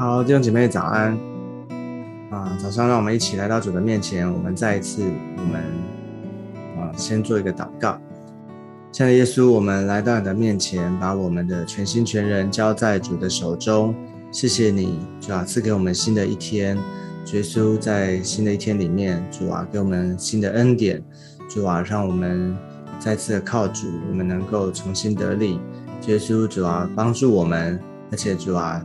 好，弟兄姐妹早安啊！早上让我们一起来到主的面前，我们再一次，我们啊，先做一个祷告。亲爱的耶稣，我们来到你的面前，把我们的全心全人交在主的手中。谢谢你，主啊，赐给我们新的一天。耶稣在新的一天里面，主啊，给我们新的恩典。主啊，让我们再次的靠主，我们能够重新得力。耶稣，主啊，帮助我们，而且主啊，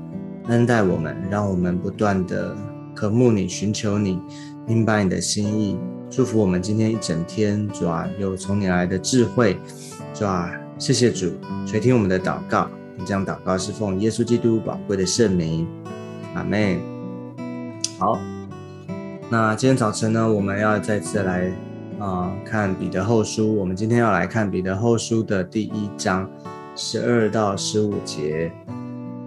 恩待我们，让我们不断的渴慕你，寻求你，明白你的心意。祝福我们今天一整天，主啊，有从你来的智慧，主啊，谢谢主垂听我们的祷告。将祷告是奉耶稣基督宝贵的圣名，阿妹。好，那今天早晨呢，我们要再次来。啊，看彼得后书，我们今天要来看彼得后书的第一章十二到十五节。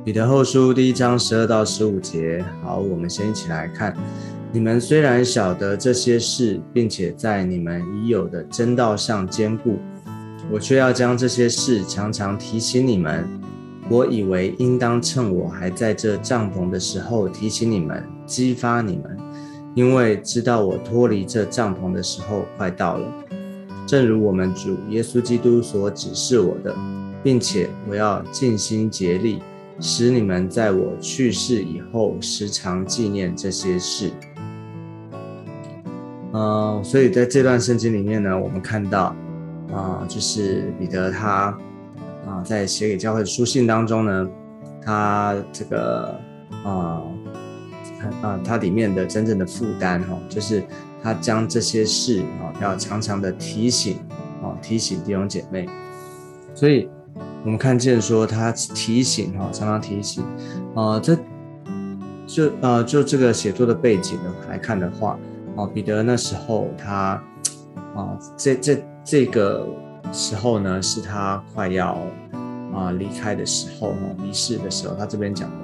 彼得后书第一章十二到十五节，好，我们先一起来看。你们虽然晓得这些事，并且在你们已有的真道上坚固，我却要将这些事常常提醒你们。我以为应当趁我还在这帐篷的时候提醒你们，激发你们。因为知道我脱离这帐篷的时候快到了，正如我们主耶稣基督所指示我的，并且我要尽心竭力，使你们在我去世以后时常纪念这些事。呃，所以在这段圣经里面呢，我们看到啊，就是彼得他啊，在写给教会的书信当中呢，他这个啊。啊，他里面的真正的负担哈，就是他将这些事啊，要常常的提醒啊，提醒弟兄姐妹。所以，我们看见说他提醒哈，常常提醒啊，这就呃，就这个写作的背景呢来看的话，啊，彼得那时候他啊，这这这个时候呢，是他快要啊离开的时候哈，离世的时候，他这边讲的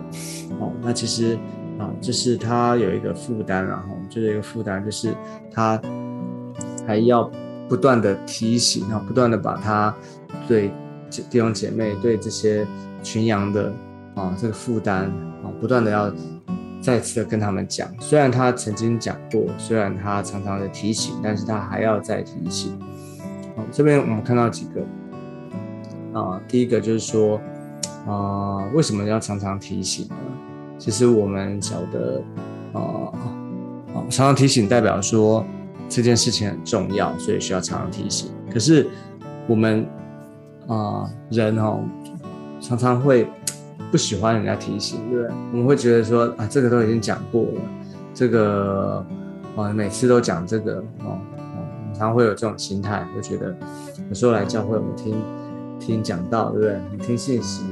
哦，那其实。啊，就是他有一个负担，然后就是一个负担，就是他还要不断的提醒，然后不断的把他对弟兄姐妹、对这些群羊的啊这个负担啊，不断的要再次的跟他们讲。虽然他曾经讲过，虽然他常常的提醒，但是他还要再提醒。好，这边我们看到几个啊，第一个就是说啊，为什么要常常提醒呢？其实我们晓得，啊啊，常常提醒代表说这件事情很重要，所以需要常常提醒。可是我们啊人哦，常常会不喜欢人家提醒，对不对？我们会觉得说啊，这个都已经讲过了，这个啊每次都讲这个哦哦，常常会有这种心态，会觉得有时候来教会我们听听讲道，对不对？你听信息。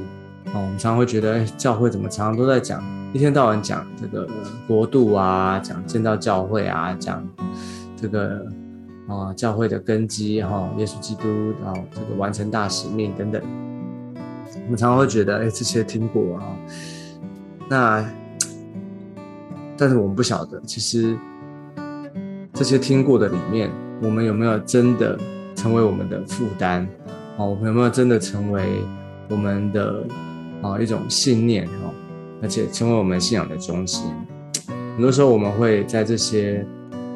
哦，我们常常会觉得，哎，教会怎么常常都在讲，一天到晚讲这个国度啊，讲建造教会啊，讲这个啊教会的根基哈，耶稣基督啊这个完成大使命等等。我们常常会觉得，哎，这些听过啊，那但是我们不晓得，其实这些听过的里面，我们有没有真的成为我们的负担？哦，我们有没有真的成为我们的？啊，一种信念哈，而且成为我们信仰的中心。很多时候，我们会在这些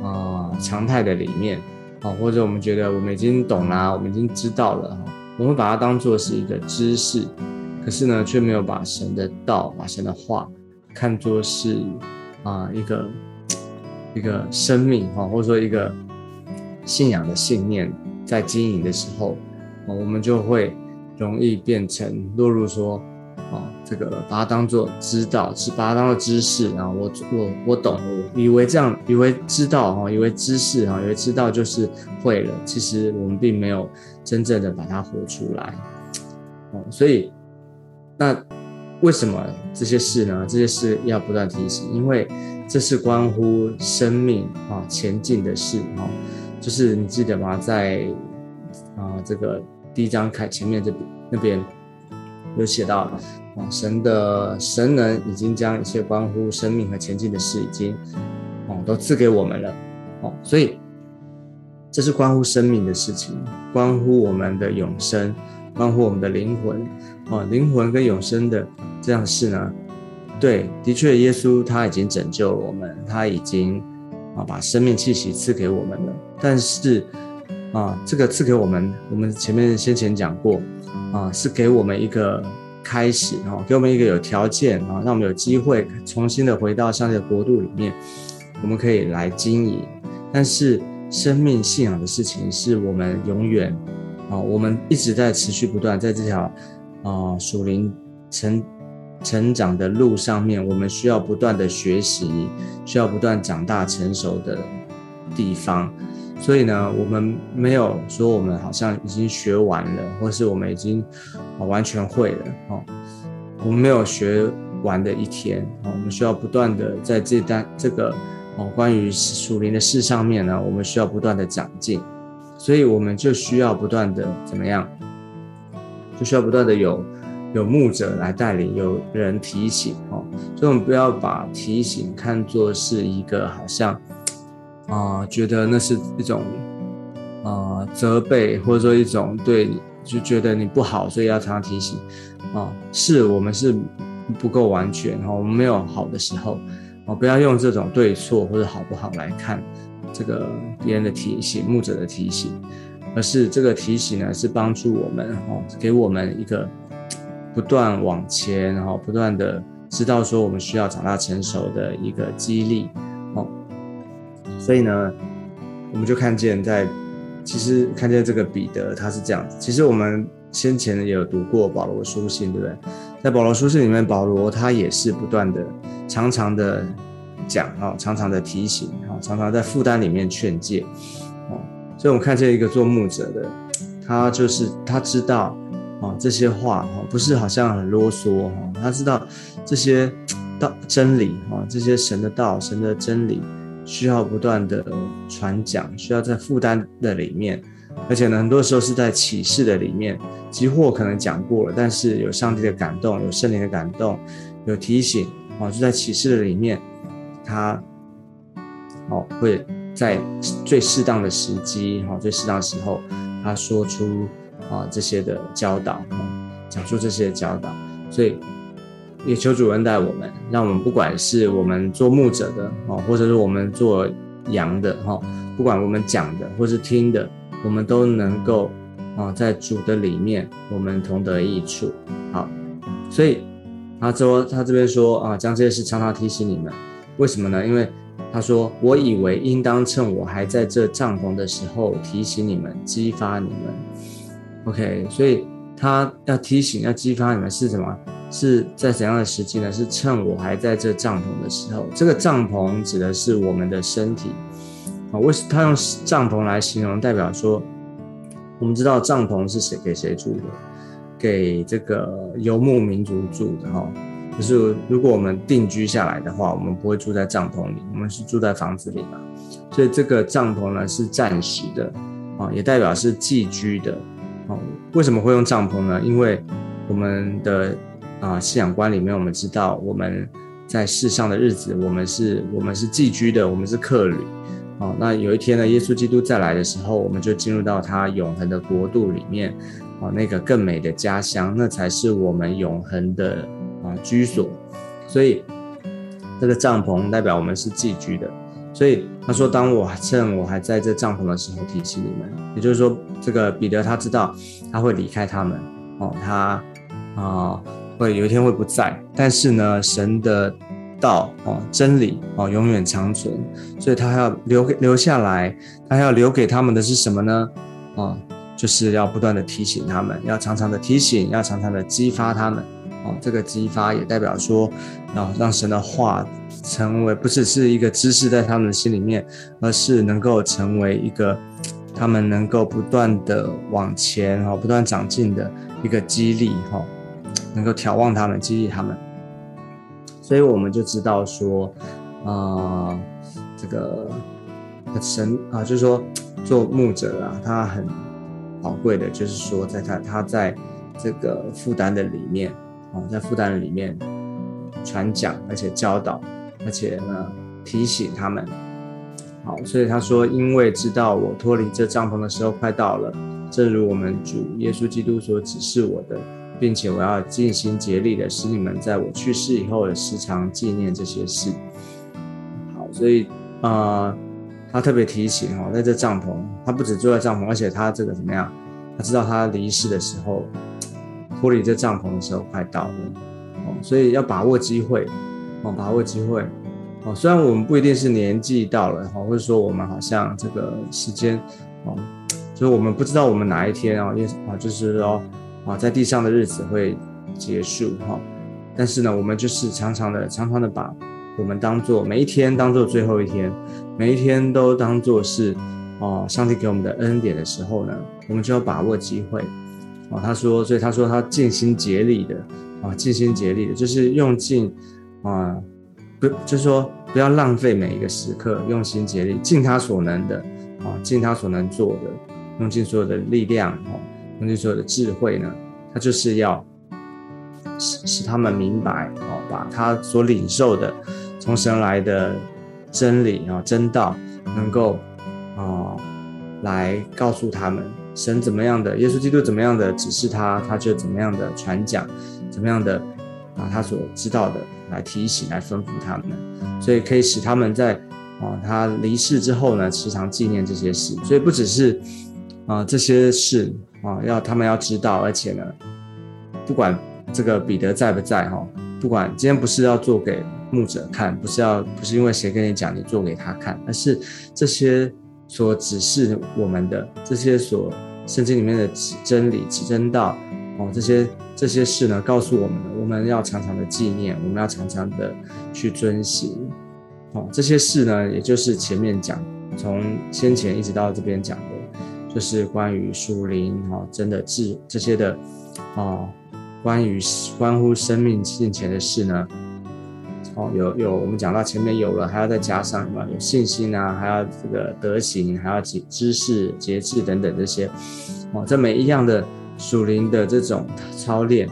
啊常态的里面，啊，或者我们觉得我们已经懂啦，我们已经知道了，我们把它当做是一个知识，可是呢，却没有把神的道、把神的话看作是啊一个一个生命哈，或者说一个信仰的信念，在经营的时候，我们就会容易变成落入说。哦，这个把它当做知道，是把它当做知识，然后我我我懂，我以为这样，以为知道哈，以为知识哈，以为知道就是会了。其实我们并没有真正的把它活出来。哦，所以那为什么这些事呢？这些事要不断提醒，因为这是关乎生命啊前进的事哈。就是你记得吗？在啊这个第一章开前面这边那边。有写到啊，神的神能已经将一切关乎生命和前进的事已经哦都赐给我们了哦，所以这是关乎生命的事情，关乎我们的永生，关乎我们的灵魂哦，灵魂跟永生的这样事呢，对，的确，耶稣他已经拯救了我们，他已经啊把生命气息赐给我们了。但是啊，这个赐给我们，我们前面先前讲过啊，是给我们一个开始啊，给我们一个有条件啊，让我们有机会重新的回到上帝的国度里面，我们可以来经营。但是生命信仰的事情，是我们永远啊，我们一直在持续不断在这条啊属灵成。成长的路上面，我们需要不断的学习，需要不断长大成熟的地方。所以呢，我们没有说我们好像已经学完了，或是我们已经完全会了哦。我们没有学完的一天哦。我们需要不断的在这单这个哦关于属灵的事上面呢，我们需要不断的长进。所以我们就需要不断的怎么样？就需要不断的有。有牧者来带领，有人提醒哦，所以我们不要把提醒看作是一个好像啊，觉得那是一种啊责备，或者说一种对，就觉得你不好，所以要常常提醒啊。是我们是不够完全哈，我们没有好的时候哦，不要用这种对错或者好不好来看这个别人的提醒，牧者的提醒，而是这个提醒呢是帮助我们哦，给我们一个。不断往前，然后不断的知道说我们需要长大成熟的一个激励，所以呢，我们就看见在，其实看见这个彼得他是这样子。其实我们先前也有读过保罗书信，对不对？在保罗书信里面，保罗他也是不断的、常常的讲，啊，常常的提醒，啊，常常在负担里面劝诫，哦，所以我们看见一个做牧者的，他就是他知道。啊，这些话哈，不是好像很啰嗦哈。他知道这些道真理哈，这些神的道、神的真理，需要不断的传讲，需要在负担的里面，而且呢，很多时候是在启示的里面。几乎可能讲过了，但是有上帝的感动，有圣灵的感动，有提醒啊，就在启示的里面，他哦会在最适当的时机哈，最适当的时候，他说出。啊，这些的教导，讲述这些的教导，所以也求主恩待我们，让我们不管是我们做牧者的，哦，或者是我们做羊的，哈，不管我们讲的或是听的，我们都能够啊，在主的里面，我们同得益处。好，所以他说他这边说啊，将这些事常常提醒你们，为什么呢？因为他说，我以为应当趁我还在这帐篷的时候提醒你们，激发你们。OK，所以他要提醒、要激发你们是什么？是在怎样的时机呢？是趁我还在这帐篷的时候。这个帐篷指的是我们的身体啊。为什他用帐篷来形容？代表说，我们知道帐篷是谁给谁住的？给这个游牧民族住的哈。就是如果我们定居下来的话，我们不会住在帐篷里，我们是住在房子里嘛。所以这个帐篷呢是暂时的啊，也代表是寄居的。哦，为什么会用帐篷呢？因为我们的啊信仰观里面，我们知道我们在世上的日子，我们是我们是寄居的，我们是客旅。哦，那有一天呢，耶稣基督再来的时候，我们就进入到他永恒的国度里面，哦，那个更美的家乡，那才是我们永恒的啊居所。所以这个帐篷代表我们是寄居的。所以他说：“当我趁我还在这帐篷的时候，提醒你们。也就是说，这个彼得他知道他会离开他们哦，他啊会有一天会不在。但是呢，神的道哦，真理哦，永远长存。所以他要留给留下来，他要留给他们的是什么呢？啊，就是要不断的提醒他们，要常常的提醒，要常常的激发他们。哦，这个激发也代表说，要让神的话。”成为不只是一个知识在他们的心里面，而是能够成为一个他们能够不断的往前哈，不断长进的一个激励哈，能够眺望他们，激励他们。所以我们就知道说，啊，这个神啊，就是说做牧者啊，他很宝贵的，就是说在他他在这个负担的里面啊，在负担的里面传讲，而且教导。而且呢，提醒他们，好，所以他说，因为知道我脱离这帐篷的时候快到了，正如我们主耶稣基督所指示我的，并且我要尽心竭力的使你们在我去世以后时常纪念这些事。好，所以啊，他特别提醒哦，在这帐篷，他不止住在帐篷，而且他这个怎么样？他知道他离世的时候，脱离这帐篷的时候快到了哦，所以要把握机会哦，把握机会哦。虽然我们不一定是年纪到了哈，或者说我们好像这个时间哦。就是我们不知道我们哪一天啊，也啊，就是说啊，在地上的日子会结束哈。但是呢，我们就是常常的、常常的把我们当做每一天当做最后一天，每一天都当做是哦，上帝给我们的恩典的时候呢，我们就要把握机会哦。他说，所以他说他尽心竭力的啊，尽心竭力的，就是用尽啊，不，就是说不要浪费每一个时刻，用心竭力，尽他所能的啊，尽他所能做的。用尽所有的力量，哦，用尽所有的智慧呢，他就是要使使他们明白，哦，把他所领受的从神来的真理啊真道，能够啊来告诉他们神怎么样的，耶稣基督怎么样的指示他，他就怎么样的传讲，怎么样的把他所知道的来提醒，来吩咐他们，所以可以使他们在啊他离世之后呢，时常纪念这些事，所以不只是。啊，这些事啊，要他们要知道，而且呢，不管这个彼得在不在哈，不管今天不是要做给牧者看，不是要不是因为谁跟你讲你做给他看，而是这些所指示我们的这些所圣经里面的指真理、指真道哦，这些这些事呢，告诉我们，我们要常常的纪念，我们要常常的去遵行哦，这些事呢，也就是前面讲，从先前一直到这边讲的。就是关于属灵啊，真的智这些的啊，关于关乎生命性前的事呢，哦，有有我们讲到前面有了，还要再加上什么？有信心啊，还要这个德行，还要知知识、节制等等这些，哦，这每一样的属灵的这种操练，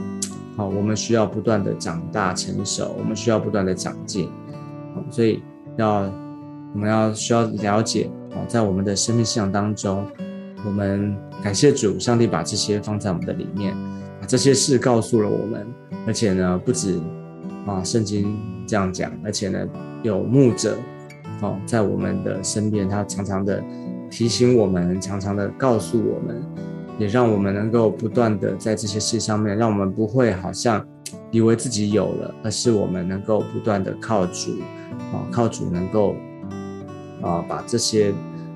好，我们需要不断的长大成熟，我们需要不断的长进，所以要我们要需要了解哦，在我们的生命信仰当中。我们感谢主，上帝把这些放在我们的里面，把这些事告诉了我们，而且呢，不止啊，圣经这样讲，而且呢，有牧者哦，在我们的身边，他常常的提醒我们，常常的告诉我们，也让我们能够不断的在这些事上面，让我们不会好像以为自己有了，而是我们能够不断的靠主啊，靠主能够啊，把这些。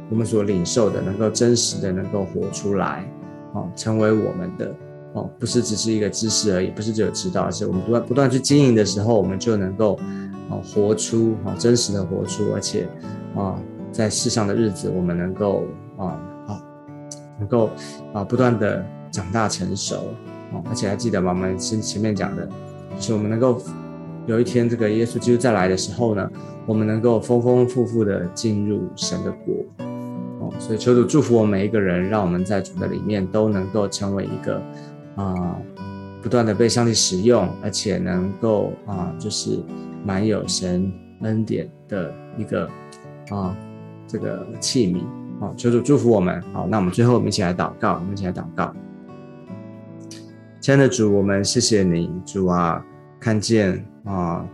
我们所领受的，能够真实的能够活出来，哦，成为我们的哦，不是只是一个知识而已，不是只有知道，而是我们不断不断去经营的时候，我们就能够哦活出哦真实的活出，而且啊在世上的日子，我们能够啊好能够啊不断的长大成熟哦，而且还记得吗？我们前前面讲的，就是我们能够有一天这个耶稣基督再来的时候呢，我们能够丰丰富富的进入神的国。所以求主祝福我们每一个人，让我们在主的里面都能够成为一个啊，不断的被上帝使用，而且能够啊，就是满有神恩典的一个啊这个器皿。好，求主祝福我们。好，那我们最后我们一起来祷告，我们一起来祷告。亲爱的主，我们谢谢你，主啊，看见啊，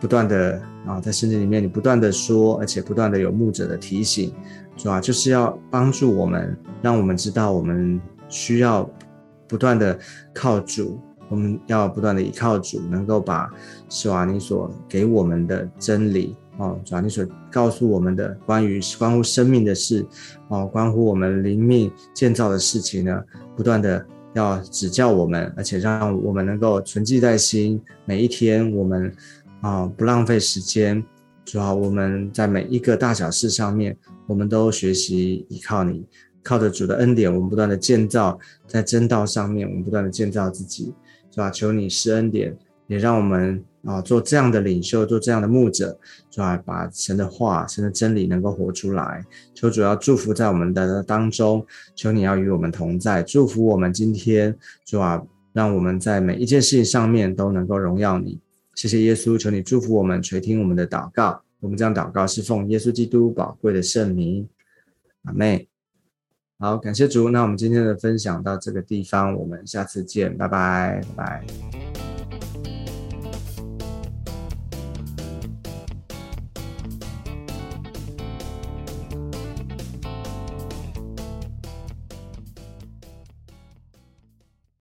不断的啊，在圣经里面你不断的说，而且不断的有牧者的提醒。主要就是要帮助我们，让我们知道我们需要不断的靠主，我们要不断的依靠主，能够把是吧你所给我们的真理哦，主要你所告诉我们的关于关乎生命的事哦，关乎我们灵命建造的事情呢，不断的要指教我们，而且让我们能够存记在心，每一天我们啊不浪费时间，主要我们在每一个大小事上面。我们都学习依靠你，靠着主的恩典，我们不断的建造在真道上面，我们不断的建造自己，是吧？求你施恩典，也让我们啊做这样的领袖，做这样的牧者，是吧？把神的话、神的真理能够活出来。求主要祝福在我们的当中，求你要与我们同在，祝福我们今天，是吧？让我们在每一件事情上面都能够荣耀你。谢谢耶稣，求你祝福我们，垂听我们的祷告。我们将祷告，是奉耶稣基督宝贵的圣名，阿妹。好，感谢主。那我们今天的分享到这个地方，我们下次见，拜拜，拜拜。